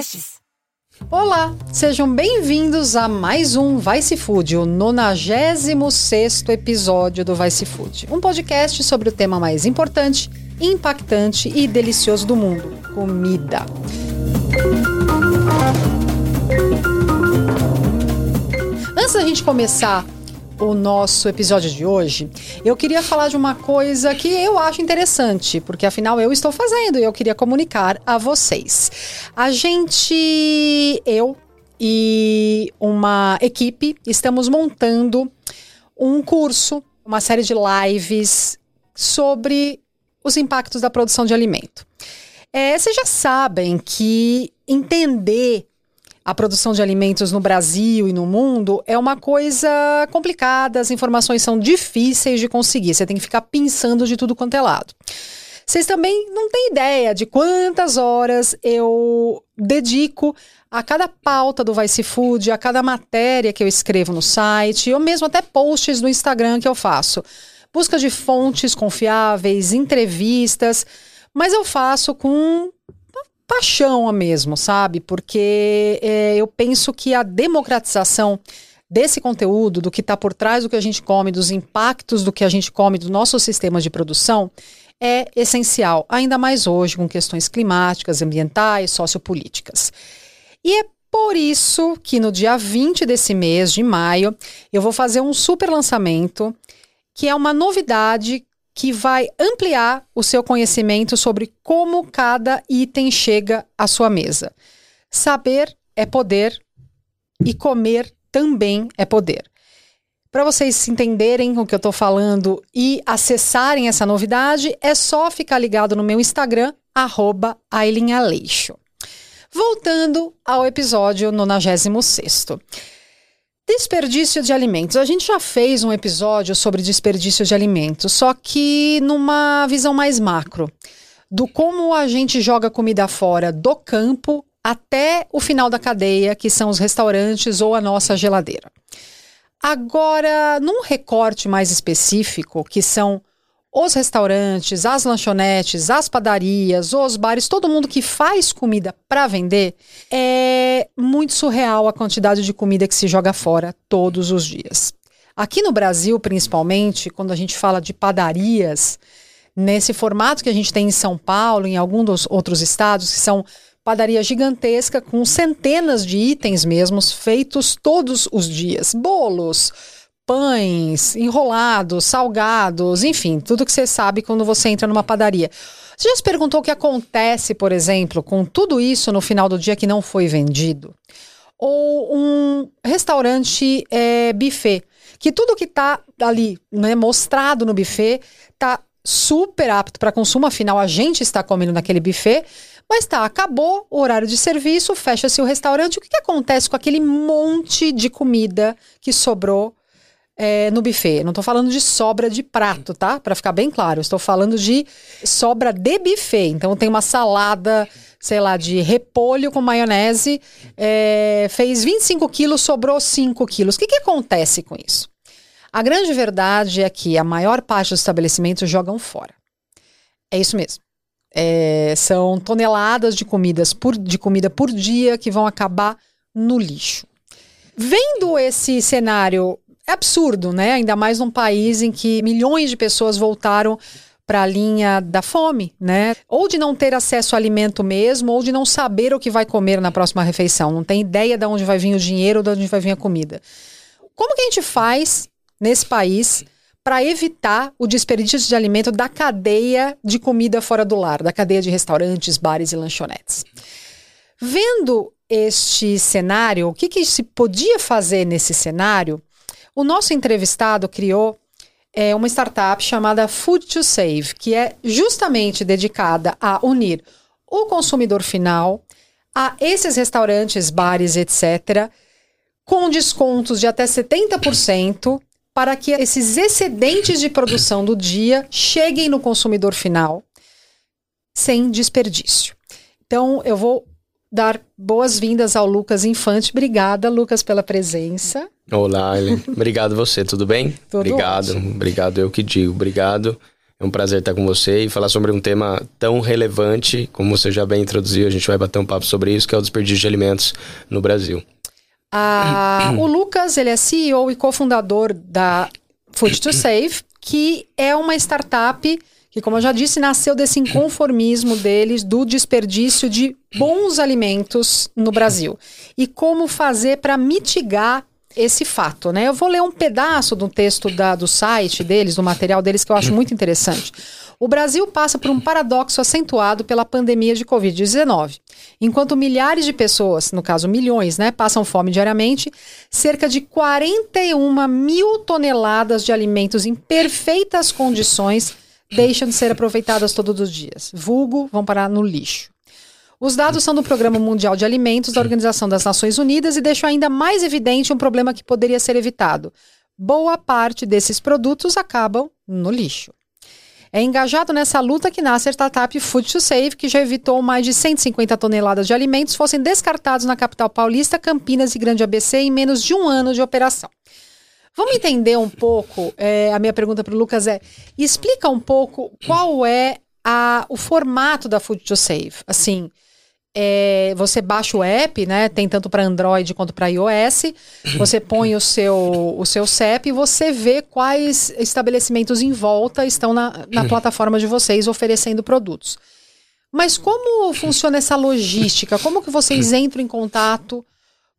podcasts. Olá, sejam bem-vindos a mais um Vai Se Food, o 96 episódio do Vai Se Food. Um podcast sobre o tema mais importante, impactante e delicioso do mundo: comida. Antes da gente começar o nosso episódio de hoje, eu queria falar de uma coisa que eu acho interessante, porque afinal eu estou fazendo e eu queria comunicar a vocês. A gente, eu e uma equipe, estamos montando um curso, uma série de lives sobre os impactos da produção de alimento. É, vocês já sabem que entender a produção de alimentos no Brasil e no mundo é uma coisa complicada, as informações são difíceis de conseguir, você tem que ficar pensando de tudo quanto é lado. Vocês também não têm ideia de quantas horas eu dedico a cada pauta do Vice Food, a cada matéria que eu escrevo no site, ou mesmo até posts no Instagram que eu faço. Busca de fontes confiáveis, entrevistas, mas eu faço com paixão mesmo, sabe? Porque é, eu penso que a democratização desse conteúdo, do que está por trás do que a gente come, dos impactos do que a gente come, do nosso sistema de produção, é essencial, ainda mais hoje com questões climáticas, ambientais, sociopolíticas. E é por isso que no dia 20 desse mês de maio eu vou fazer um super lançamento, que é uma novidade que vai ampliar o seu conhecimento sobre como cada item chega à sua mesa. Saber é poder e comer também é poder. Para vocês entenderem o que eu estou falando e acessarem essa novidade, é só ficar ligado no meu Instagram, arroba Voltando ao episódio 96. Desperdício de alimentos. A gente já fez um episódio sobre desperdício de alimentos, só que numa visão mais macro, do como a gente joga comida fora do campo até o final da cadeia, que são os restaurantes ou a nossa geladeira. Agora, num recorte mais específico, que são os restaurantes, as lanchonetes, as padarias, os bares, todo mundo que faz comida para vender, é muito surreal a quantidade de comida que se joga fora todos os dias. Aqui no Brasil, principalmente, quando a gente fala de padarias, nesse formato que a gente tem em São Paulo, em alguns dos outros estados, que são padaria gigantesca com centenas de itens mesmos feitos todos os dias, bolos, pães, enrolados, salgados, enfim, tudo que você sabe quando você entra numa padaria. Você já se perguntou o que acontece, por exemplo, com tudo isso no final do dia que não foi vendido? Ou um restaurante é, buffet, que tudo que está ali né, mostrado no buffet está super apto para consumo, afinal a gente está comendo naquele buffet, mas tá, acabou o horário de serviço, fecha-se o restaurante. O que, que acontece com aquele monte de comida que sobrou é, no buffet. Não estou falando de sobra de prato, tá? Para ficar bem claro. Estou falando de sobra de buffet. Então tem uma salada, sei lá, de repolho com maionese, é, fez 25 quilos, sobrou 5 quilos. O que, que acontece com isso? A grande verdade é que a maior parte dos estabelecimentos jogam fora. É isso mesmo. É, são toneladas de, comidas por, de comida por dia que vão acabar no lixo. Vendo esse cenário é absurdo, né? Ainda mais num país em que milhões de pessoas voltaram para a linha da fome, né? Ou de não ter acesso ao alimento mesmo, ou de não saber o que vai comer na próxima refeição. Não tem ideia de onde vai vir o dinheiro de onde vai vir a comida. Como que a gente faz nesse país para evitar o desperdício de alimento da cadeia de comida fora do lar, da cadeia de restaurantes, bares e lanchonetes? Vendo este cenário, o que, que se podia fazer nesse cenário? O nosso entrevistado criou é, uma startup chamada Food to Save, que é justamente dedicada a unir o consumidor final a esses restaurantes, bares, etc., com descontos de até 70% para que esses excedentes de produção do dia cheguem no consumidor final sem desperdício. Então, eu vou dar boas-vindas ao Lucas Infante. Obrigada, Lucas, pela presença. Olá, Ellen. Obrigado você, tudo bem? Tudo obrigado, ótimo. obrigado, eu que digo. Obrigado. É um prazer estar com você e falar sobre um tema tão relevante, como você já bem introduziu. A gente vai bater um papo sobre isso, que é o desperdício de alimentos no Brasil. Ah, o Lucas, ele é CEO e cofundador da Food to Save, que é uma startup que, como eu já disse, nasceu desse inconformismo deles do desperdício de bons alimentos no Brasil. E como fazer para mitigar esse fato, né? Eu vou ler um pedaço do texto da, do site deles, do material deles, que eu acho muito interessante. O Brasil passa por um paradoxo acentuado pela pandemia de Covid-19. Enquanto milhares de pessoas, no caso milhões, né, passam fome diariamente, cerca de 41 mil toneladas de alimentos em perfeitas condições deixam de ser aproveitadas todos os dias. Vulgo, vão parar no lixo. Os dados são do Programa Mundial de Alimentos da Organização das Nações Unidas e deixam ainda mais evidente um problema que poderia ser evitado. Boa parte desses produtos acabam no lixo. É engajado nessa luta que nasce a startup Food to Save, que já evitou mais de 150 toneladas de alimentos fossem descartados na capital paulista, Campinas e Grande ABC em menos de um ano de operação. Vamos entender um pouco. É, a minha pergunta para o Lucas é: explica um pouco qual é a, o formato da Food to Save. Assim, é, você baixa o app, né? Tem tanto para Android quanto para iOS. Você põe o seu, o seu CEP e você vê quais estabelecimentos em volta estão na, na plataforma de vocês oferecendo produtos. Mas como funciona essa logística? Como que vocês entram em contato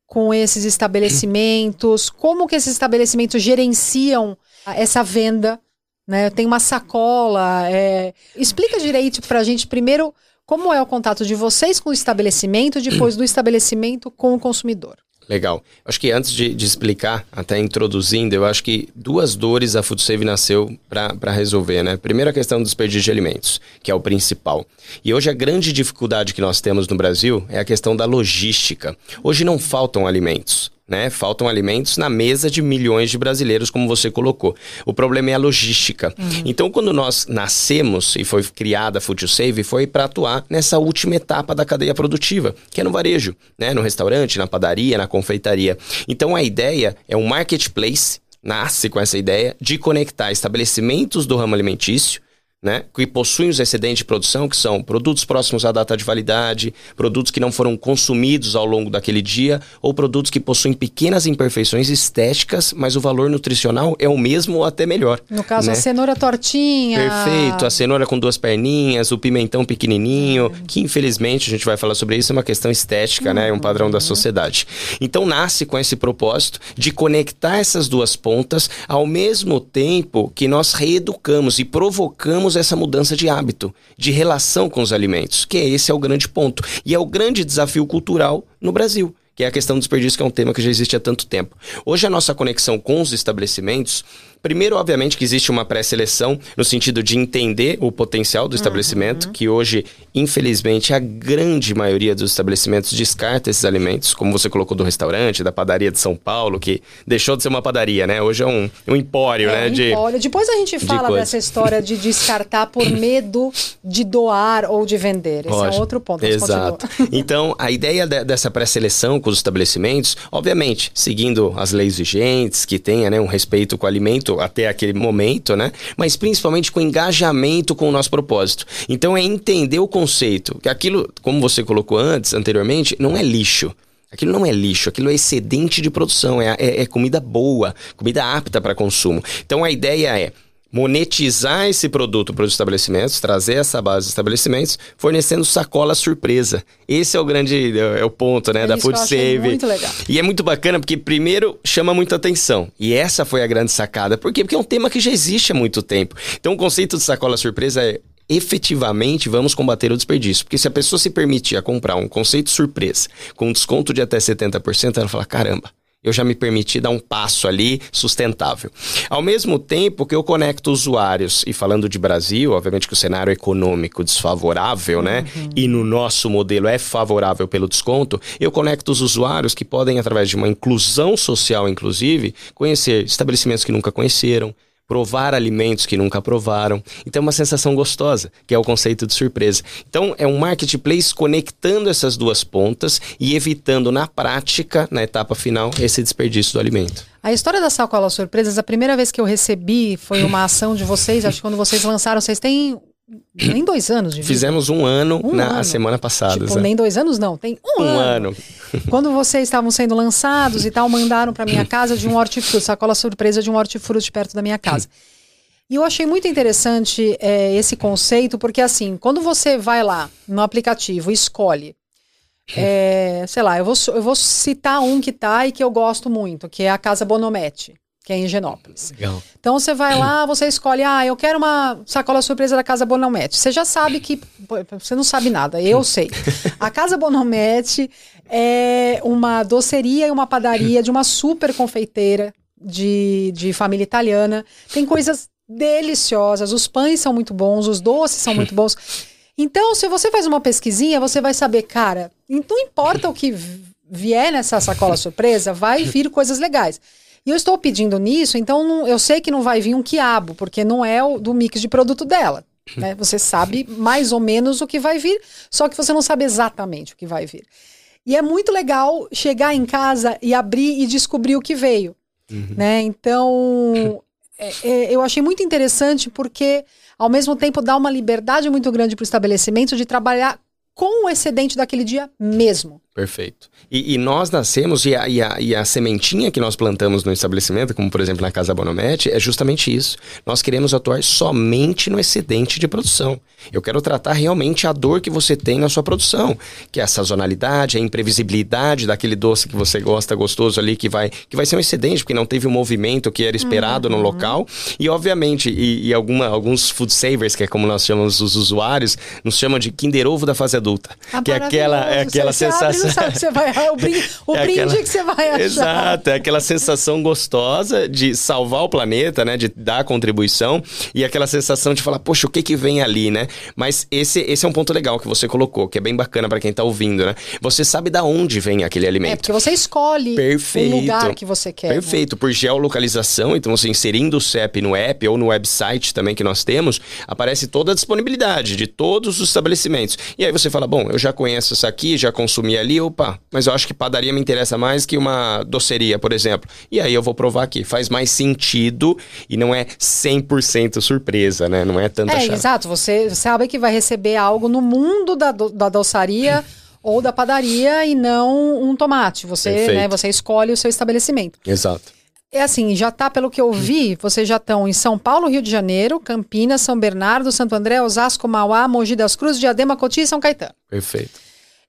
com esses estabelecimentos? Como que esses estabelecimentos gerenciam essa venda? Né? Tem uma sacola. É... Explica direito para a gente primeiro como é o contato de vocês com o estabelecimento, depois do estabelecimento com o consumidor. Legal. Acho que antes de, de, explicar, até introduzindo, eu acho que duas dores a FoodSave nasceu para resolver, né? Primeiro a questão do desperdício de alimentos, que é o principal. E hoje a grande dificuldade que nós temos no Brasil é a questão da logística. Hoje não faltam alimentos. Né? Faltam alimentos na mesa de milhões de brasileiros, como você colocou. O problema é a logística. Uhum. Então, quando nós nascemos e foi criada a Food Save, foi para atuar nessa última etapa da cadeia produtiva, que é no varejo, né? no restaurante, na padaria, na confeitaria. Então, a ideia é um marketplace, nasce com essa ideia de conectar estabelecimentos do ramo alimentício né, que possuem os excedentes de produção, que são produtos próximos à data de validade, produtos que não foram consumidos ao longo daquele dia, ou produtos que possuem pequenas imperfeições estéticas, mas o valor nutricional é o mesmo ou até melhor. No caso, né? a cenoura tortinha. Perfeito, a cenoura com duas perninhas, o pimentão pequenininho, que infelizmente a gente vai falar sobre isso, é uma questão estética, né, é um padrão da uhum. sociedade. Então nasce com esse propósito de conectar essas duas pontas ao mesmo tempo que nós reeducamos e provocamos temos essa mudança de hábito, de relação com os alimentos, que esse é o grande ponto. E é o grande desafio cultural no Brasil que é a questão do desperdício, que é um tema que já existe há tanto tempo. Hoje a nossa conexão com os estabelecimentos Primeiro, obviamente, que existe uma pré-seleção no sentido de entender o potencial do estabelecimento, uhum. que hoje, infelizmente, a grande maioria dos estabelecimentos descarta esses alimentos, como você colocou do restaurante, da padaria de São Paulo, que deixou de ser uma padaria, né? Hoje é um, um empório, é, né? Um de, empório. Depois a gente fala de dessa história de descartar por medo de doar ou de vender. Esse é outro ponto. Exato. então, a ideia de, dessa pré-seleção com os estabelecimentos, obviamente, seguindo as leis vigentes, que tenha né, um respeito com o alimento, até aquele momento, né? Mas principalmente com engajamento com o nosso propósito. Então é entender o conceito, que aquilo, como você colocou antes, anteriormente, não é lixo. Aquilo não é lixo, aquilo é excedente de produção, é, é, é comida boa, comida apta para consumo. Então a ideia é monetizar esse produto para os estabelecimentos, trazer essa base de estabelecimentos, fornecendo sacola surpresa. Esse é o grande é, é o ponto, né, é da Food Save. Muito legal. E é muito bacana porque primeiro chama muita atenção. E essa foi a grande sacada. Por quê? Porque é um tema que já existe há muito tempo. Então o conceito de sacola surpresa é efetivamente vamos combater o desperdício. Porque se a pessoa se permitir a comprar um conceito surpresa com desconto de até 70%, ela fala: caramba, eu já me permiti dar um passo ali sustentável. Ao mesmo tempo que eu conecto usuários, e falando de Brasil, obviamente que o cenário econômico desfavorável, né? Uhum. E no nosso modelo é favorável pelo desconto, eu conecto os usuários que podem, através de uma inclusão social, inclusive, conhecer estabelecimentos que nunca conheceram, provar alimentos que nunca provaram. Então é uma sensação gostosa, que é o conceito de surpresa. Então é um marketplace conectando essas duas pontas e evitando na prática, na etapa final, esse desperdício do alimento. A história da sacola surpresas, a primeira vez que eu recebi foi uma ação de vocês, acho que quando vocês lançaram, vocês têm nem dois anos de vida. Fizemos um ano um na ano. semana passada. Tipo, nem dois anos não, tem um, um ano. ano. Quando vocês estavam sendo lançados e tal, mandaram para minha casa de um hortifruti, sacola surpresa de um hortifruti perto da minha casa. E eu achei muito interessante é, esse conceito, porque assim, quando você vai lá no aplicativo e escolhe, é, sei lá, eu vou, eu vou citar um que tá e que eu gosto muito, que é a Casa Bonomete que é em Genópolis. Legal. Então você vai lá, você escolhe, ah, eu quero uma sacola surpresa da Casa Bonomete. Você já sabe que você não sabe nada, eu sei. A Casa Bonomete é uma doceria e uma padaria de uma super confeiteira de, de família italiana. Tem coisas deliciosas, os pães são muito bons, os doces são muito bons. Então, se você faz uma pesquisinha, você vai saber, cara, não importa o que vier nessa sacola surpresa, vai vir coisas legais. E eu estou pedindo nisso, então não, eu sei que não vai vir um quiabo, porque não é o do mix de produto dela. Né? Você sabe mais ou menos o que vai vir, só que você não sabe exatamente o que vai vir. E é muito legal chegar em casa e abrir e descobrir o que veio. Uhum. Né? Então, é, é, eu achei muito interessante porque, ao mesmo tempo, dá uma liberdade muito grande para o estabelecimento de trabalhar com o excedente daquele dia mesmo. Perfeito. E, e nós nascemos, e a, e, a, e a, sementinha que nós plantamos no estabelecimento, como por exemplo na Casa Bonomete, é justamente isso. Nós queremos atuar somente no excedente de produção. Eu quero tratar realmente a dor que você tem na sua produção, que é a sazonalidade, a imprevisibilidade daquele doce que você gosta, gostoso ali, que vai, que vai ser um excedente, porque não teve o movimento que era esperado uhum. no local. E obviamente, e, e alguma, alguns food savers, que é como nós chamamos os usuários, nos chamam de Kinder Ovo da fase adulta. Ah, que é aquela, é aquela sensação não sabe que você vai. O brinde, o é brinde aquela... que você vai achar. Exato, é aquela sensação gostosa de salvar o planeta, né? De dar contribuição e aquela sensação de falar, poxa, o que que vem ali, né? Mas esse, esse é um ponto legal que você colocou, que é bem bacana para quem tá ouvindo, né? Você sabe da onde vem aquele alimento. É, porque você escolhe Perfeito. o lugar que você quer. Né? Perfeito, né? por geolocalização, então você inserindo o CEP no app ou no website também que nós temos, aparece toda a disponibilidade de todos os estabelecimentos. E aí você fala, bom, eu já conheço essa aqui, já consumi ali, opa, mas eu acho que padaria me interessa mais que uma doceria, por exemplo. E aí eu vou provar aqui, faz mais sentido e não é 100% surpresa, né? Não é tanta É, chave. exato, você sabe que vai receber algo no mundo da, do, da doçaria ou da padaria e não um tomate. Você, né, você escolhe o seu estabelecimento. Exato. É assim, já tá, pelo que eu vi, vocês já estão em São Paulo, Rio de Janeiro, Campinas, São Bernardo, Santo André, Osasco, Mauá, Mogi das Cruzes, Diadema, Cotia e São Caetano. Perfeito.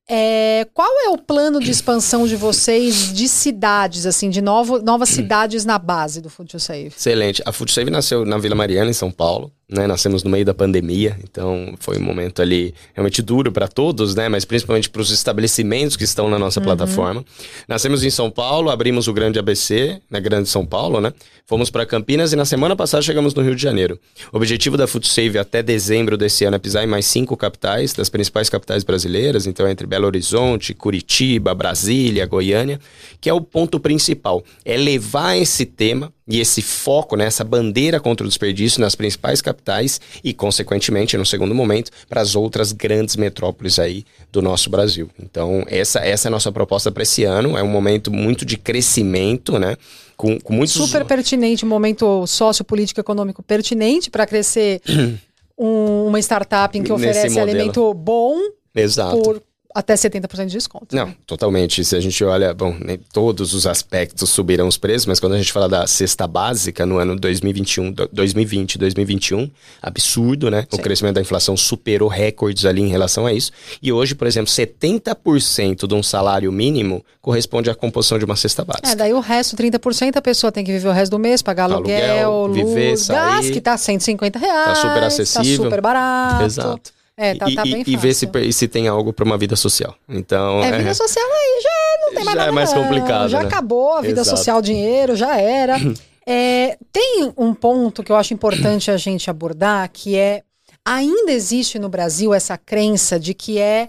É, qual é o plano de expansão de vocês de cidades, assim, de novo, novas cidades na base do Food Save? Excelente. A Food Save nasceu na Vila Mariana, em São Paulo né? Nascemos no meio da pandemia, então foi um momento ali realmente duro para todos, né? Mas principalmente para os estabelecimentos que estão na nossa uhum. plataforma. Nascemos em São Paulo, abrimos o Grande ABC, na Grande São Paulo, né? Fomos para Campinas e na semana passada chegamos no Rio de Janeiro. O objetivo da FoodSave até dezembro desse ano é pisar em mais cinco capitais, das principais capitais brasileiras, então entre Belo Horizonte, Curitiba, Brasília, Goiânia, que é o ponto principal, é levar esse tema e esse foco, né, essa bandeira contra o desperdício nas principais capitais e, consequentemente, no segundo momento, para as outras grandes metrópoles aí do nosso Brasil. Então, essa, essa é a nossa proposta para esse ano. É um momento muito de crescimento, né? Com, com muitos... Super pertinente, um momento sociopolítico econômico pertinente para crescer um, uma startup em que oferece alimento bom Exato. por até 70% de desconto. Não, né? totalmente. Se a gente olha, bom, nem todos os aspectos subiram os preços, mas quando a gente fala da cesta básica no ano 2021, 2020, 2021, absurdo, né? Sim. O crescimento da inflação superou recordes ali em relação a isso. E hoje, por exemplo, 70% de um salário mínimo corresponde à composição de uma cesta básica. É, daí o resto, 30%, a pessoa tem que viver o resto do mês, pagar aluguel, aluguel viver, luz, sair, gás, que tá 150 reais. Tá super acessível. Tá super barato. Exato. É, tá, e, tá bem e, e ver se, se tem algo para uma vida social. Então, é, é, vida social aí já não tem mais já nada. é mais complicado. Já né? acabou a vida Exato. social, dinheiro, já era. é, tem um ponto que eu acho importante a gente abordar, que é ainda existe no Brasil essa crença de que é,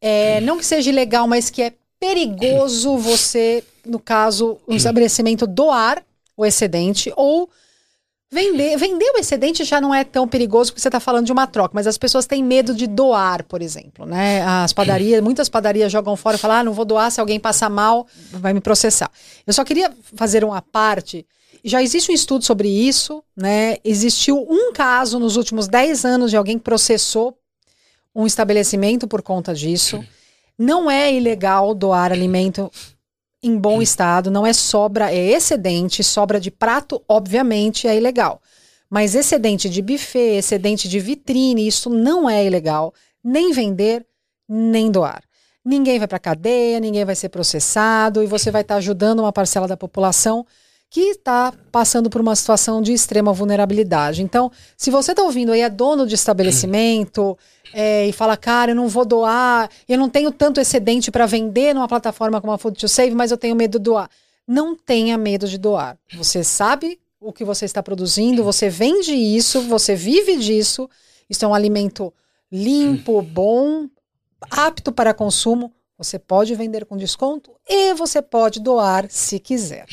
é não que seja ilegal, mas que é perigoso você, no caso, um estabelecimento doar o excedente ou Vender, vender o excedente já não é tão perigoso porque você está falando de uma troca, mas as pessoas têm medo de doar, por exemplo, né? As padarias, muitas padarias jogam fora e falam, ah, não vou doar, se alguém passar mal, vai me processar. Eu só queria fazer uma parte. Já existe um estudo sobre isso, né? Existiu um caso nos últimos 10 anos de alguém que processou um estabelecimento por conta disso. Não é ilegal doar alimento em bom estado, não é sobra, é excedente, sobra de prato, obviamente, é ilegal. Mas excedente de buffet, excedente de vitrine, isso não é ilegal, nem vender, nem doar. Ninguém vai para cadeia, ninguém vai ser processado e você vai estar tá ajudando uma parcela da população que está passando por uma situação de extrema vulnerabilidade. Então, se você está ouvindo aí, é dono de estabelecimento é, e fala, cara, eu não vou doar, eu não tenho tanto excedente para vender numa plataforma como a Food to Save, mas eu tenho medo de doar. Não tenha medo de doar. Você sabe o que você está produzindo, você vende isso, você vive disso. Isso é um alimento limpo, bom, apto para consumo. Você pode vender com desconto e você pode doar se quiser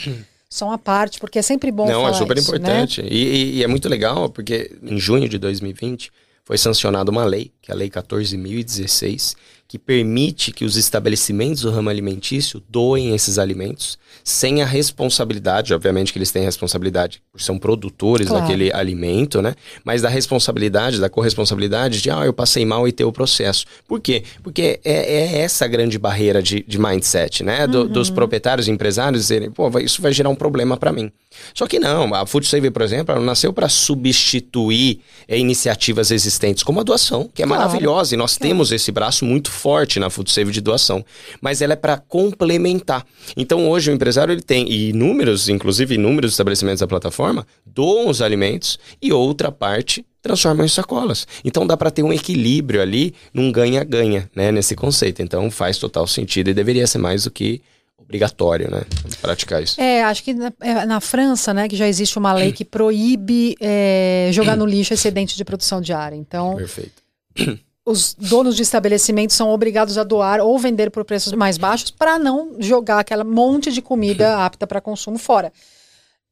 só uma parte, porque é sempre bom Não, é super isso, importante. Né? E, e, e, é muito legal, porque em junho de 2020 foi sancionada uma lei, que é a Lei 14.016, que permite que os estabelecimentos do ramo alimentício doem esses alimentos sem a responsabilidade, obviamente que eles têm responsabilidade por ser produtores claro. daquele alimento, né? Mas da responsabilidade, da corresponsabilidade de, ah, eu passei mal e ter o processo. Por quê? Porque é, é essa grande barreira de, de mindset, né? Do, uhum. Dos proprietários e empresários dizerem, pô, isso vai gerar um problema para mim. Só que não, a Food Save, por exemplo, ela nasceu para substituir é, iniciativas existentes, como a doação, que é claro. Maravilhosa, e nós claro. temos esse braço muito forte na Food Save de doação, mas ela é para complementar. Então hoje o empresário ele tem e inúmeros, inclusive inúmeros estabelecimentos da plataforma, doam os alimentos e outra parte transformam em sacolas. Então dá para ter um equilíbrio ali, num ganha-ganha, né, nesse conceito. Então faz total sentido e deveria ser mais do que obrigatório, né? Praticar isso. É, acho que na, é, na, França, né, que já existe uma lei que proíbe é, jogar no lixo excedente de produção diária. Então, Perfeito. os donos de estabelecimentos são obrigados a doar ou vender por preços mais baixos para não jogar aquela monte de comida apta para consumo fora.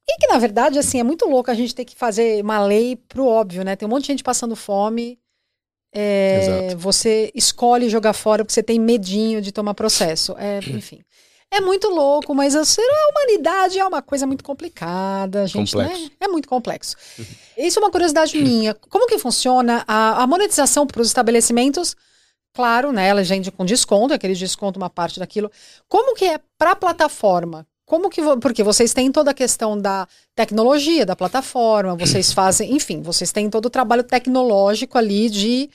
E que, na verdade, assim, é muito louco a gente ter que fazer uma lei pro óbvio, né? Tem um monte de gente passando fome. É, você escolhe jogar fora porque você tem medinho de tomar processo. É, enfim. É muito louco, mas a humanidade é uma coisa muito complicada, gente, né? complexo. né? É muito complexo. Isso é uma curiosidade minha. Como que funciona a, a monetização para os estabelecimentos? Claro, né? Ela vende com desconto, aquele desconto, uma parte daquilo. Como que é para a plataforma? Como que porque vocês têm toda a questão da tecnologia da plataforma, vocês fazem, enfim, vocês têm todo o trabalho tecnológico ali de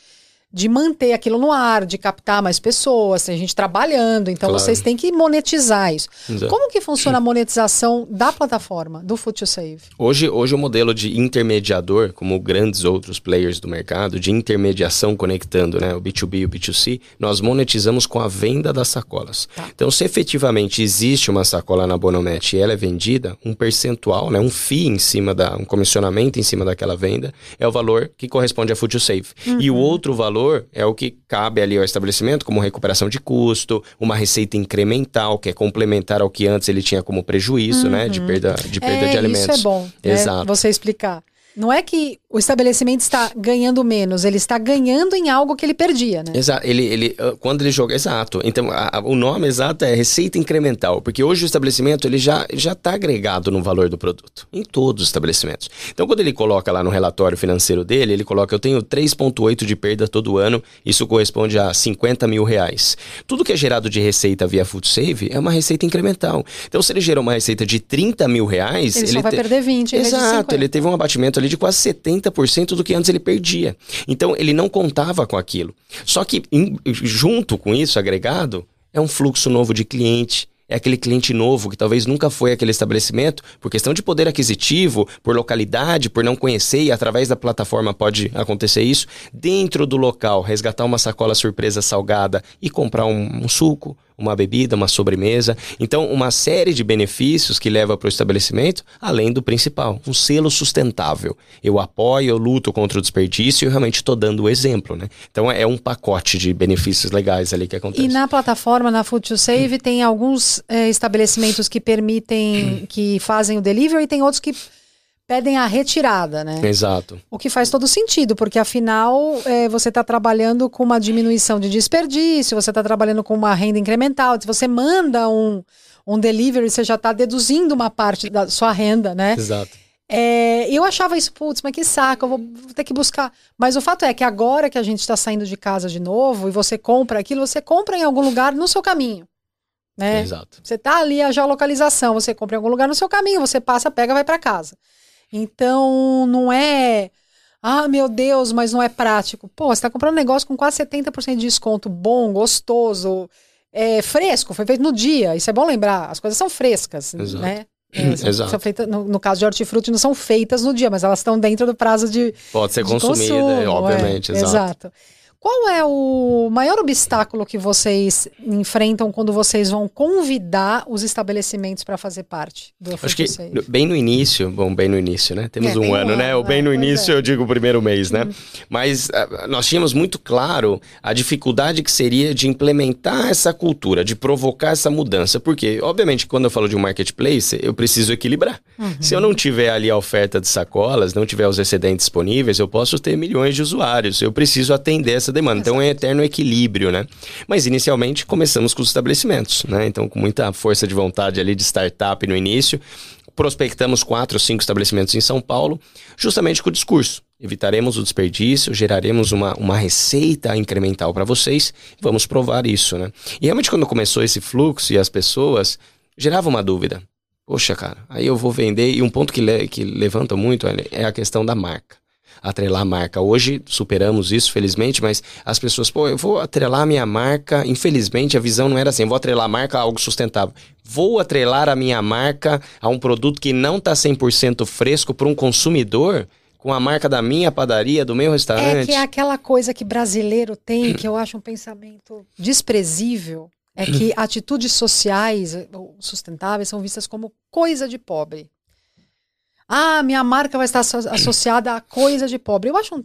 de manter aquilo no ar, de captar mais pessoas, tem gente trabalhando, então claro. vocês têm que monetizar isso. Exato. Como que funciona a monetização da plataforma, do Food to Save? Hoje, hoje o modelo de intermediador, como grandes outros players do mercado, de intermediação conectando né, o B2B e o B2C, nós monetizamos com a venda das sacolas. Tá. Então, se efetivamente existe uma sacola na Bonomet e ela é vendida, um percentual, né, um FII em cima da, um comissionamento em cima daquela venda, é o valor que corresponde a Food to Save. Uhum. E o outro valor valor é o que cabe ali ao estabelecimento, como recuperação de custo, uma receita incremental, que é complementar ao que antes ele tinha como prejuízo, uhum. né? De perda de, perda é, de alimentos. Isso é bom. Né, Exato. Você explicar. Não é que o estabelecimento está ganhando menos, ele está ganhando em algo que ele perdia, né? Exato. Ele, ele, ah, quando ele joga. Exato. Então, a, a, o nome exato é receita incremental, porque hoje o estabelecimento ele já está agregado no valor do produto, em todos os estabelecimentos. Então, quando ele coloca lá no relatório financeiro dele, ele coloca: eu tenho 3,8 de perda todo ano, isso corresponde a 50 mil reais. Tudo que é gerado de receita via Food Save é uma receita incremental. Então, se ele gerou uma receita de 30 mil reais. Ele, ele só vai te... perder 20. Exato. Ele teve um abatimento ali de quase 70% do que antes ele perdia. Então ele não contava com aquilo. Só que em, junto com isso, agregado, é um fluxo novo de cliente, é aquele cliente novo que talvez nunca foi aquele estabelecimento, por questão de poder aquisitivo, por localidade, por não conhecer e através da plataforma pode acontecer isso, dentro do local, resgatar uma sacola surpresa salgada e comprar um, um suco, uma bebida, uma sobremesa. Então, uma série de benefícios que leva para o estabelecimento, além do principal, um selo sustentável. Eu apoio, eu luto contra o desperdício e eu realmente estou dando o exemplo, né? Então, é um pacote de benefícios legais ali que acontece. E na plataforma, na Food to Save, hum. tem alguns é, estabelecimentos que permitem, hum. que fazem o delivery e tem outros que pedem a retirada, né? Exato. O que faz todo sentido, porque afinal é, você está trabalhando com uma diminuição de desperdício, você está trabalhando com uma renda incremental. Se você manda um, um delivery, você já está deduzindo uma parte da sua renda, né? Exato. É, eu achava isso, putz, mas que saco, eu vou, vou ter que buscar. Mas o fato é que agora que a gente está saindo de casa de novo e você compra aquilo, você compra em algum lugar no seu caminho. Né? Exato. Você tá ali a geolocalização, você compra em algum lugar no seu caminho, você passa, pega, vai para casa. Então, não é. Ah, meu Deus, mas não é prático. Pô, você tá comprando um negócio com quase 70% de desconto, bom, gostoso, é, fresco, foi feito no dia. Isso é bom lembrar. As coisas são frescas, Exato. né? É, Exato. são, feitas, no, no, caso de hortifruti, não são feitas no dia, mas elas estão dentro do prazo de. Pode ser de consumida, consumo, obviamente. é, exato. exato. Qual é o maior obstáculo que vocês enfrentam quando vocês vão convidar os estabelecimentos para fazer parte do Acho que bem no início, bom, bem no início, né? Temos É, um bem no ano, né? ano, O bem é, no início, é. eu digo o primeiro mês, né? Mas ah, nós tínhamos muito claro a dificuldade que seria de implementar essa cultura, de provocar essa mudança. Porque, obviamente, quando eu falo de um marketplace, eu preciso equilibrar. Se eu não tiver ali a oferta de sacolas, não tiver os excedentes disponíveis, eu posso ter milhões de usuários. Eu preciso atender essa demanda. Então é eterno equilíbrio, né? Mas inicialmente começamos com os estabelecimentos, né? Então, com muita força de vontade ali de startup no início, prospectamos quatro ou cinco estabelecimentos em São Paulo, justamente com o discurso. Evitaremos o desperdício, geraremos uma, uma receita incremental para vocês, vamos provar isso, né? E realmente quando começou esse fluxo e as pessoas, gerava uma dúvida. Poxa, cara, aí eu vou vender, e um ponto que, le, que levanta muito é a questão da marca. Atrelar a marca. Hoje superamos isso, felizmente, mas as pessoas, pô, eu vou atrelar a minha marca. Infelizmente, a visão não era assim: eu vou atrelar a marca a algo sustentável. Vou atrelar a minha marca a um produto que não está 100% fresco para um consumidor com a marca da minha padaria, do meu É restaurante. que é aquela coisa que brasileiro tem, que eu acho um pensamento desprezível, é que atitudes sociais sustentáveis são vistas como coisa de pobre. Ah, minha marca vai estar asso- associada a coisa de pobre. Eu acho um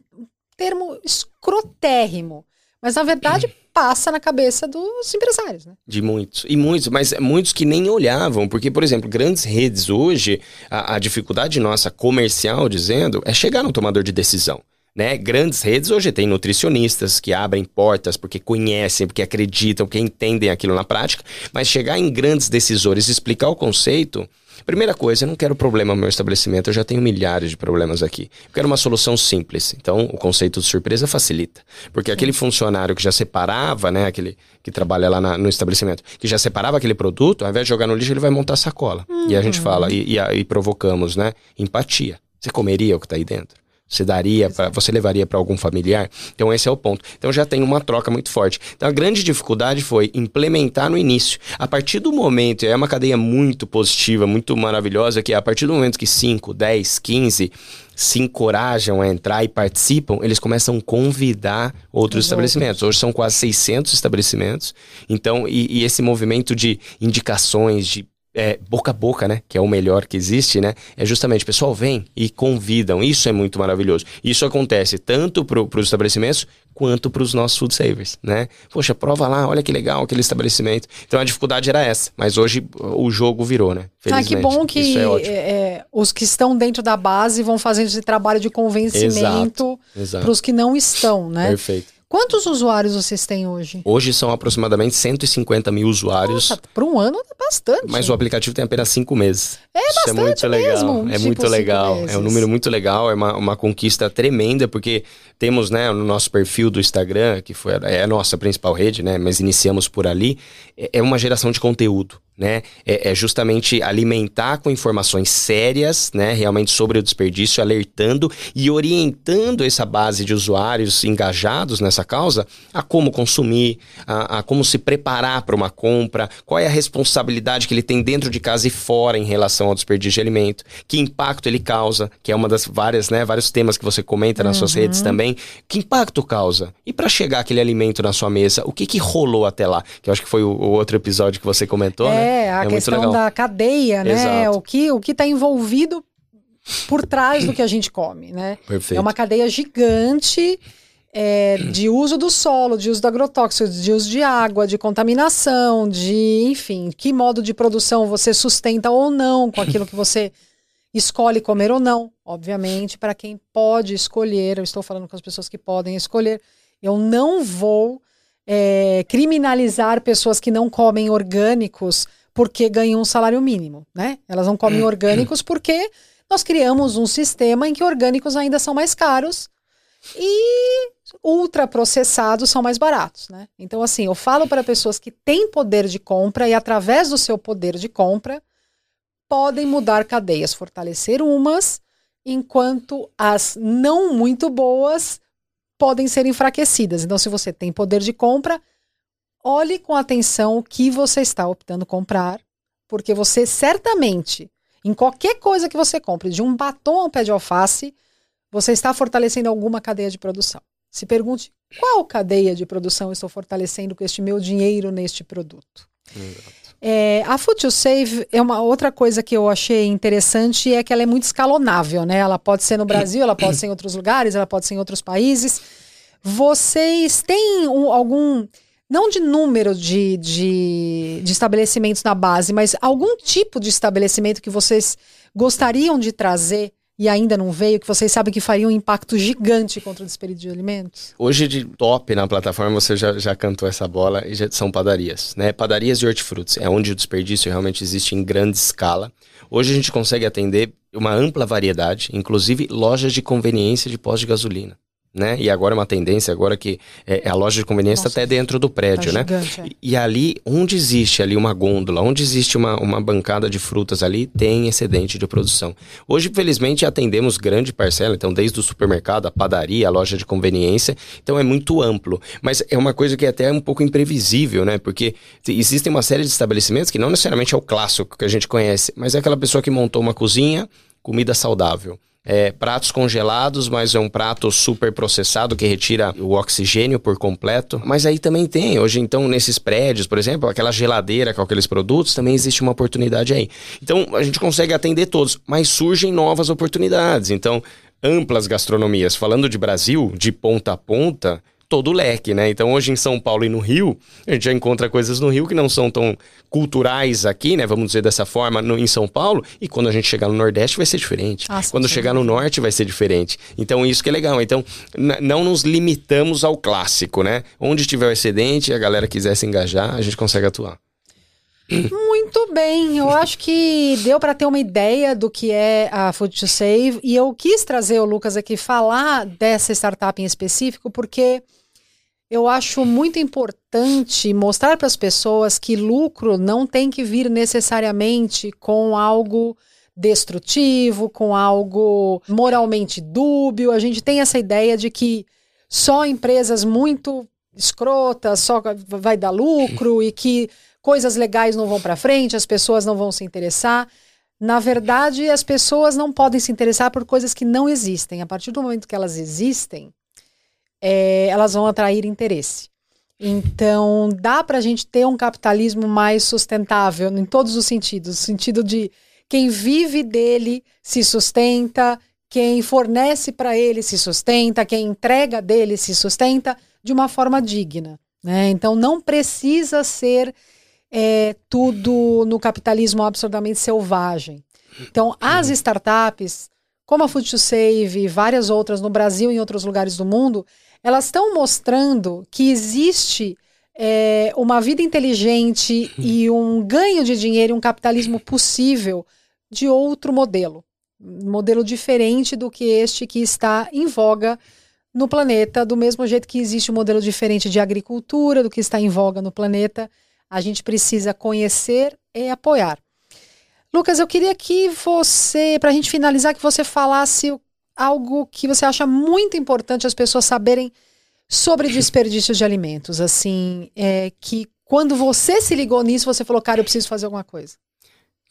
termo escrotérrimo, mas na verdade passa na cabeça dos empresários, né? De muitos. E muitos, mas muitos que nem olhavam, porque, por exemplo, grandes redes hoje, a, a dificuldade nossa comercial, dizendo, é chegar no tomador de decisão. Né? Grandes redes hoje tem nutricionistas que abrem portas porque conhecem, porque acreditam, porque entendem aquilo na prática, mas chegar em grandes decisores e explicar o conceito. Primeira coisa, eu não quero problema no meu estabelecimento, eu já tenho milhares de problemas aqui. Eu quero uma solução simples. Então, o conceito de surpresa facilita. Porque aquele funcionário que já separava, né, aquele que trabalha lá na- no estabelecimento, que já separava aquele produto, ao invés de jogar no lixo, ele vai montar sacola. E a gente fala, e, e, e provocamos, né, empatia. Você comeria o que está aí dentro? Você daria, pra, você levaria para algum familiar? Então esse é o ponto. Então já tem uma troca muito forte. Então a grande dificuldade foi implementar no início. A partir do momento, e é uma cadeia muito positiva, muito maravilhosa, que é a partir do momento que 5, 10, 15 se encorajam a entrar e participam, eles começam a convidar outros Os estabelecimentos. Hoje são quase 600 estabelecimentos. Então, e, e esse movimento de indicações, de é, boca a boca, né? Que é o melhor que existe, né? É justamente, o pessoal vem e convidam. Isso é muito maravilhoso. Isso acontece tanto para os estabelecimentos quanto para os nossos food savers, né? Poxa, prova lá, olha que legal aquele estabelecimento. Então a dificuldade era essa, mas hoje o jogo virou, né? Ah, que bom que é é, é, os que estão dentro da base vão fazendo esse trabalho de convencimento para os que não estão, né? Perfeito. Quantos usuários vocês têm hoje? Hoje são aproximadamente 150 mil usuários. Para um ano é bastante. Mas o aplicativo tem apenas cinco meses. É Isso bastante é muito legal. mesmo, é tipo, muito legal. meses. É um número muito legal. É uma, uma conquista tremenda, porque temos, né, no nosso perfil do Instagram, que foi, é a nossa principal rede, né? Mas iniciamos por ali. É, é uma geração de conteúdo. Né? É, é justamente alimentar com informações sérias, né? Realmente sobre o desperdício, alertando e orientando essa base de usuários engajados nessa causa a como consumir, a, a como se preparar para uma compra, qual é a responsabilidade que ele tem dentro de casa e fora em relação ao desperdício de alimento, que impacto ele causa, que é uma das várias, né, vários temas que você comenta nas suas redes também, que impacto causa? E para chegar aquele alimento na sua mesa, o que que rolou até lá? Que eu acho que foi o, o outro episódio que você comentou, né? É, a questão da cadeia, né? Exato. O que o que está envolvido por trás do que a gente come, né? Perfeito. É uma cadeia gigante é, de uso do solo, de uso do agrotóxico, de uso de água, de contaminação, de, enfim, que modo de produção você sustenta ou não com aquilo que você escolhe comer ou não, obviamente, para quem pode escolher, eu estou falando com as pessoas que podem escolher, eu não vou é, criminalizar pessoas que não comem orgânicos porque ganham um salário mínimo, né? Elas não comem orgânicos porque nós criamos um sistema em que orgânicos ainda são mais caros e ultraprocessados são mais baratos, né? Então, assim, eu falo para pessoas que têm poder de compra e, através do seu poder de compra, podem mudar cadeias, fortalecer umas, enquanto as não muito boas podem ser enfraquecidas. Então, se você tem poder de compra, olhe com atenção o que você está optando comprar, porque você certamente, em qualquer coisa que você compre, de um batom a um pé de alface, você está fortalecendo alguma cadeia de produção. Se pergunte qual cadeia de produção estou fortalecendo com este meu dinheiro neste produto. É, a Food to Save é uma outra coisa que eu achei interessante é que ela é muito escalonável, né? Ela pode ser no Brasil, ela pode ser em outros lugares, ela pode ser em outros países. Vocês têm um, algum, não de número de, de, de estabelecimentos na base, mas algum tipo de estabelecimento que vocês gostariam de trazer e ainda não veio, que vocês sabem que faria um impacto gigante contra o desperdício de alimentos? Hoje, de top na plataforma, você já, já cantou essa bola e já, são padarias, né? Padarias e hortifrutos, é onde o desperdício realmente existe em grande escala. Hoje a gente consegue atender uma ampla variedade, inclusive lojas de conveniência de pós de gasolina né? E agora é uma tendência, agora que é, a loja de conveniência está até dentro do prédio, tá né? Gigante, é. e, e, ali, onde existe ali uma gôndola, onde existe uma, uma bancada de frutas ali, tem excedente de produção. Hoje, felizmente, atendemos grande parcela, então desde o supermercado, a padaria, a loja de conveniência, então é muito amplo. Mas é uma coisa que é até um pouco imprevisível, né? Porque existem uma série de estabelecimentos que não necessariamente é o clássico que a gente conhece, mas é aquela pessoa que montou uma cozinha, comida saudável é, pratos congelados, mas é um prato super processado que retira o oxigênio por completo. Mas aí também tem, hoje então, nesses prédios, por exemplo, aquela geladeira com aqueles produtos, também existe uma oportunidade aí. Então a gente consegue atender todos, mas surgem novas oportunidades. Então, amplas gastronomias. Falando de Brasil, de ponta a ponta, todo o leque, né? Então hoje em São Paulo e no Rio, a gente já encontra coisas no Rio que não são tão culturais aqui, né? Vamos dizer dessa forma, no, em São Paulo, e quando a gente chegar no Nordeste vai ser diferente. Nossa, quando chegar no Norte vai ser diferente. Então isso que é legal. Então não nos limitamos ao clássico, né? Onde tiver o excedente e a galera quiser se engajar, a gente consegue atuar. Muito bem, eu acho que deu para ter uma ideia do que é a Food to Save e eu quis trazer o Lucas aqui falar dessa startup em específico porque eu acho muito importante mostrar para as pessoas que lucro não tem que vir necessariamente com algo destrutivo, com algo moralmente dúbio. A gente tem essa ideia de que só empresas muito escrotas só vai dar lucro e que coisas legais não vão para frente, as pessoas não vão se interessar. Na verdade, as pessoas não podem se interessar por coisas que não existem. A partir do momento que elas existem, é, elas vão atrair interesse. Então, dá para a gente ter um capitalismo mais sustentável em todos os sentidos no sentido de quem vive dele se sustenta, quem fornece para ele se sustenta, quem entrega dele se sustenta de uma forma digna. Né? Então, não precisa ser é, tudo no capitalismo absolutamente selvagem. Então, as startups, como a Food to Save e várias outras no Brasil e em outros lugares do mundo, elas estão mostrando que existe é, uma vida inteligente e um ganho de dinheiro, um capitalismo possível de outro modelo. Um modelo diferente do que este que está em voga no planeta, do mesmo jeito que existe um modelo diferente de agricultura do que está em voga no planeta. A gente precisa conhecer e apoiar. Lucas, eu queria que você, para a gente finalizar, que você falasse algo que você acha muito importante as pessoas saberem sobre desperdício de alimentos, assim, é que quando você se ligou nisso, você falou, cara, eu preciso fazer alguma coisa.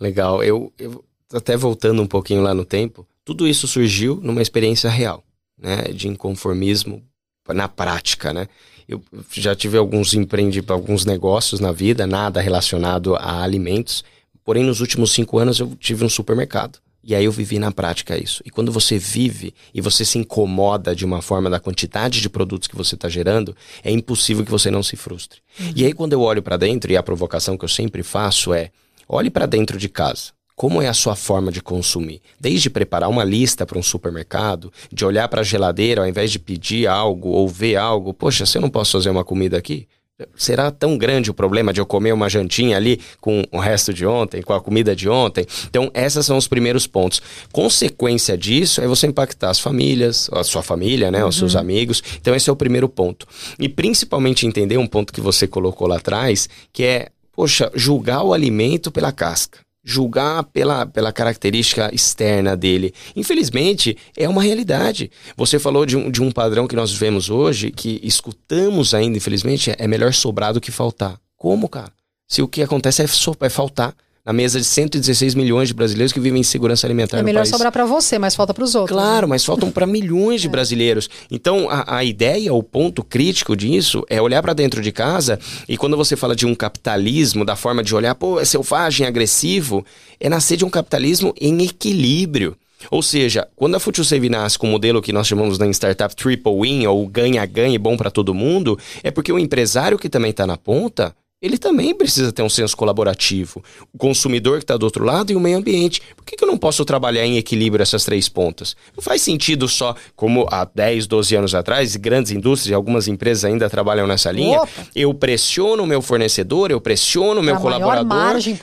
Legal, eu, eu até voltando um pouquinho lá no tempo, tudo isso surgiu numa experiência real, né, de inconformismo na prática, né? Eu já tive alguns empreendi alguns negócios na vida, nada relacionado a alimentos, porém nos últimos cinco anos eu tive um supermercado. E aí eu vivi na prática isso. E quando você vive e você se incomoda de uma forma da quantidade de produtos que você está gerando, é impossível que você não se frustre. Uhum. E aí quando eu olho para dentro, e a provocação que eu sempre faço é: olhe para dentro de casa. como é a sua forma de consumir. Desde preparar uma lista para um supermercado, de olhar para a geladeira ao invés de pedir algo ou ver algo. Poxa, se eu não posso fazer uma comida aqui, será tão grande o problema de eu comer uma jantinha ali com o resto de ontem, com a comida de ontem? Então, esses são os primeiros pontos. Consequência disso é você impactar as famílias, a sua família, né, uhum. os seus amigos. Então, esse é o primeiro ponto. E principalmente entender um ponto que você colocou lá atrás, que é, poxa, julgar o alimento pela casca julgar pela, pela característica externa dele. Infelizmente, é uma realidade. Você falou de um, de um padrão que nós vemos hoje, que escutamos ainda, infelizmente, é melhor sobrar do que faltar. Como, cara? Se o que acontece é, so, é faltar na mesa de 116 milhões de brasileiros que vivem em segurança alimentar é no melhor país. sobrar para você, mas falta para os outros. Claro, né? mas faltam para milhões de é. brasileiros. Então, a, a, ideia, o ponto crítico disso é olhar para dentro de casa e quando você fala de um capitalismo, da forma de olhar, pô, é selvagem, agressivo, é nascer de um capitalismo em equilíbrio. Ou seja, quando a FutureSave nasce com o modelo que nós chamamos na startup triple win, ou ganha-ganha bom para todo mundo, é porque o empresário que também está na ponta ele também precisa ter um senso colaborativo. O consumidor que está do outro lado e o meio ambiente. Por que, que eu não posso trabalhar em equilíbrio essas três pontas? Não faz sentido só, como há 10, 12 anos atrás, grandes indústrias e algumas empresas ainda trabalham nessa linha. Opa. Eu pressiono o meu fornecedor, eu pressiono o meu pra colaborador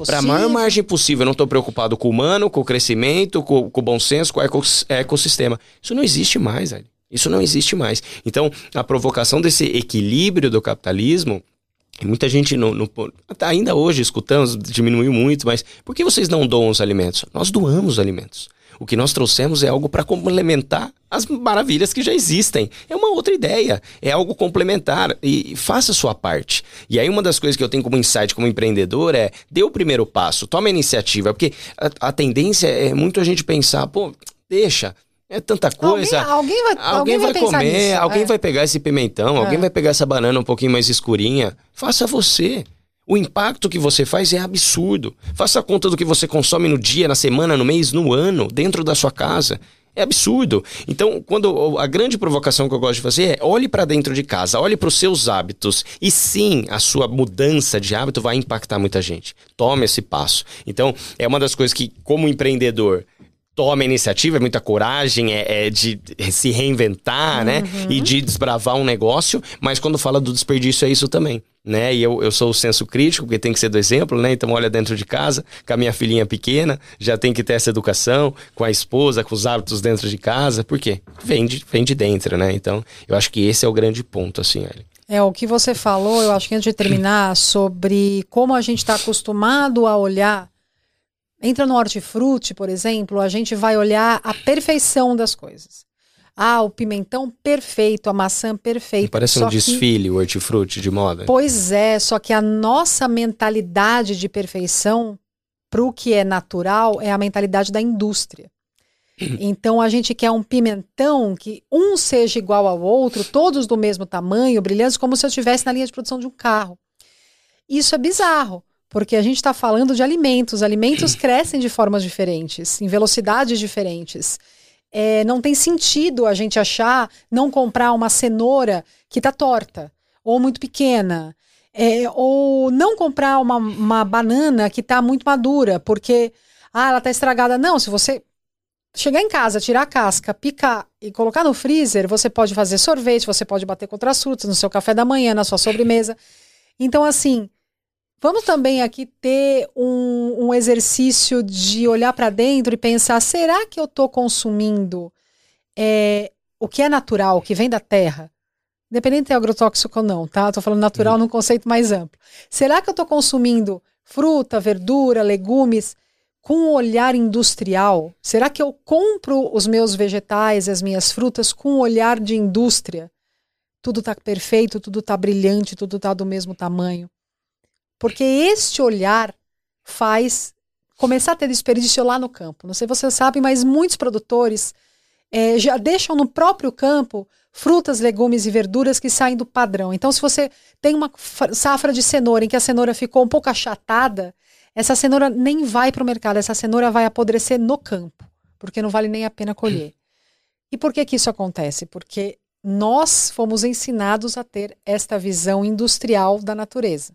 para a maior margem possível. Eu não estou preocupado com o humano, com o crescimento, com, com o bom senso, com o ecossistema. Isso não existe mais, velho. Isso não existe mais. Então, a provocação desse equilíbrio do capitalismo Muita gente ainda hoje escutamos, diminuiu muito, mas por que vocês não doam os alimentos? Nós doamos os alimentos. O que nós trouxemos é algo para complementar as maravilhas que já existem. É uma outra ideia, é algo complementar e faça a sua parte. E aí uma das coisas que eu tenho como insight como empreendedor é dê o primeiro passo, tome a iniciativa, porque a, a tendência é muito a gente pensar, pô, deixa, é tanta coisa. Alguém, alguém vai, alguém, alguém vai, vai comer, nisso, alguém é. vai pegar esse pimentão, é. alguém vai pegar essa banana um pouquinho mais escurinha. Faça você. O impacto que você faz é absurdo. Faça a conta do que você consome no dia, na semana, no mês, no ano, dentro da sua casa. É absurdo. Então, quando a grande provocação que eu gosto de fazer é olhe para dentro de casa, olhe para os seus hábitos. E sim, a sua mudança de hábito vai impactar muita gente. Tome esse passo. Então, é uma das coisas que, como empreendedor, toma a iniciativa, é muita coragem, é, é de se reinventar, né? uhum. né? E de desbravar um negócio, mas quando fala do desperdício é isso também. Né? E eu, eu sou o senso crítico, porque tem que ser do exemplo, né? Então, olha dentro de casa, com a minha filhinha pequena, já tem que ter essa educação, com a esposa, com os hábitos dentro de casa, por quê? Vem de, vem de dentro, né? Então, eu acho que esse é o grande ponto, assim, olha. É, o que você falou, eu acho que antes de terminar, sobre como a gente está acostumado a olhar Entra no hortifruti, por exemplo, a gente vai olhar a perfeição das coisas. Ah, o pimentão perfeito, a maçã perfeita. Parece um desfile que... o hortifruti de moda. Pois é, só que a nossa mentalidade de perfeição para o que é natural é a mentalidade da indústria. Então a gente quer um pimentão que um seja igual ao outro, todos do mesmo tamanho, brilhantes, como se eu estivesse na linha de produção de um carro. Isso é bizarro porque a gente está falando de alimentos. Alimentos crescem de formas diferentes, em velocidades diferentes. É, não tem sentido a gente achar não comprar uma cenoura que está torta ou muito pequena. É, ou não comprar uma, uma banana que está muito madura, porque ah, ela está estragada. Não, se você chegar em casa, tirar a casca, picar e colocar no freezer, você pode fazer sorvete, você pode bater contra as frutas no seu café da manhã, na sua sobremesa. Então, assim, Vamos também aqui ter um, um exercício de olhar para dentro e pensar: será que eu estou consumindo é, o que é natural, o que vem da terra? Independente de é agrotóxico ou não, tá? Estou falando natural uhum. num conceito mais amplo. Será que eu estou consumindo fruta, verdura, legumes com um olhar industrial? Será que eu compro os meus vegetais, as minhas frutas com um olhar de indústria? Tudo está perfeito, tudo está brilhante, tudo está do mesmo tamanho. Porque este olhar faz começar a ter desperdício lá no campo. Não sei se vocês sabem, mas muitos produtores é, já deixam no próprio campo frutas, legumes e verduras que saem do padrão. Então, se você tem uma safra de cenoura em que a cenoura ficou um pouco achatada, essa cenoura nem vai para o mercado, essa cenoura vai apodrecer no campo, porque não vale nem a pena colher. E por que, que isso acontece? Porque nós fomos ensinados a ter esta visão industrial da natureza.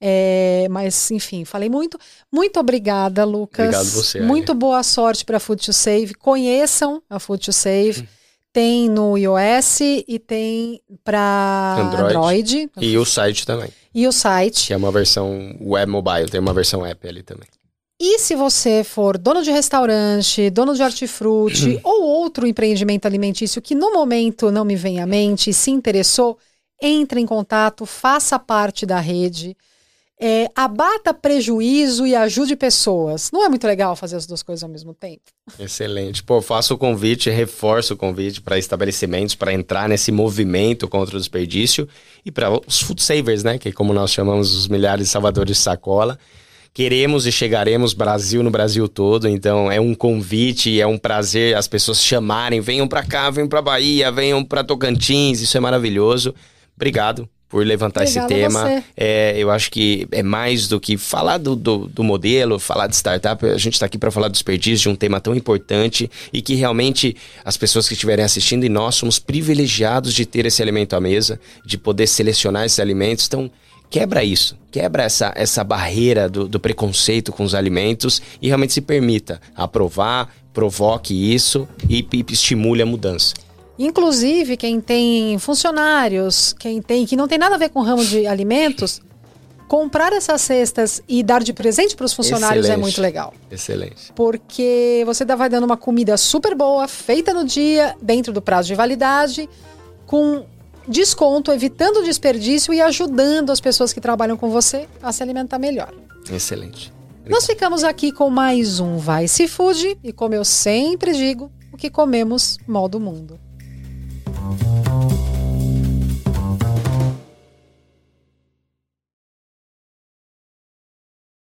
É, mas, enfim, falei muito. Muito obrigada, Lucas. Obrigado você. Muito boa sorte para a Food to Save. Conheçam a Food to Save. Hum. Tem no iOS e tem para Android. Android. E o site também. E o site. Que é uma versão web mobile, tem uma versão app ali também. E se você for dono de restaurante, dono de hortifruti ou outro empreendimento alimentício que no momento não me vem à mente e se interessou, entre em contato, faça parte da rede é, abata prejuízo e ajude pessoas. Não é muito legal fazer as duas coisas ao mesmo tempo? Excelente. Pô, faço o convite, reforço o convite para estabelecimentos para entrar nesse movimento contra o desperdício e para os food savers, né? Que como nós chamamos os milhares de salvadores de sacola. Queremos e chegaremos Brasil no Brasil todo, então é um convite, é um prazer as pessoas chamarem, venham para cá, venham para Bahia, venham para Tocantins, isso é maravilhoso. Obrigado por levantar Obrigada esse tema. É, eu acho que é mais do que falar do, do, do modelo, falar de startup. A gente está aqui para falar do desperdício de um tema tão importante e que realmente as pessoas que estiverem assistindo e nós somos privilegiados de ter esse alimento à mesa, de poder selecionar esses alimentos. Então, quebra isso, quebra essa, essa barreira do, do preconceito com os alimentos e realmente se permita aprovar, provoque isso e, e estimule a mudança. Inclusive, quem tem funcionários, quem tem que não tem nada a ver com o ramo de alimentos, comprar essas cestas e dar de presente para os funcionários é Excelente. é muito legal. Excelente. Porque você vai dando uma comida super boa, feita no dia, dentro do prazo de validade, com desconto, evitando desperdício e ajudando as pessoas que trabalham com você a se alimentar melhor. Excelente. Obrigado. Nós ficamos aqui com mais um Vice Food e como eu sempre digo, o que comemos modo mundo. Bye.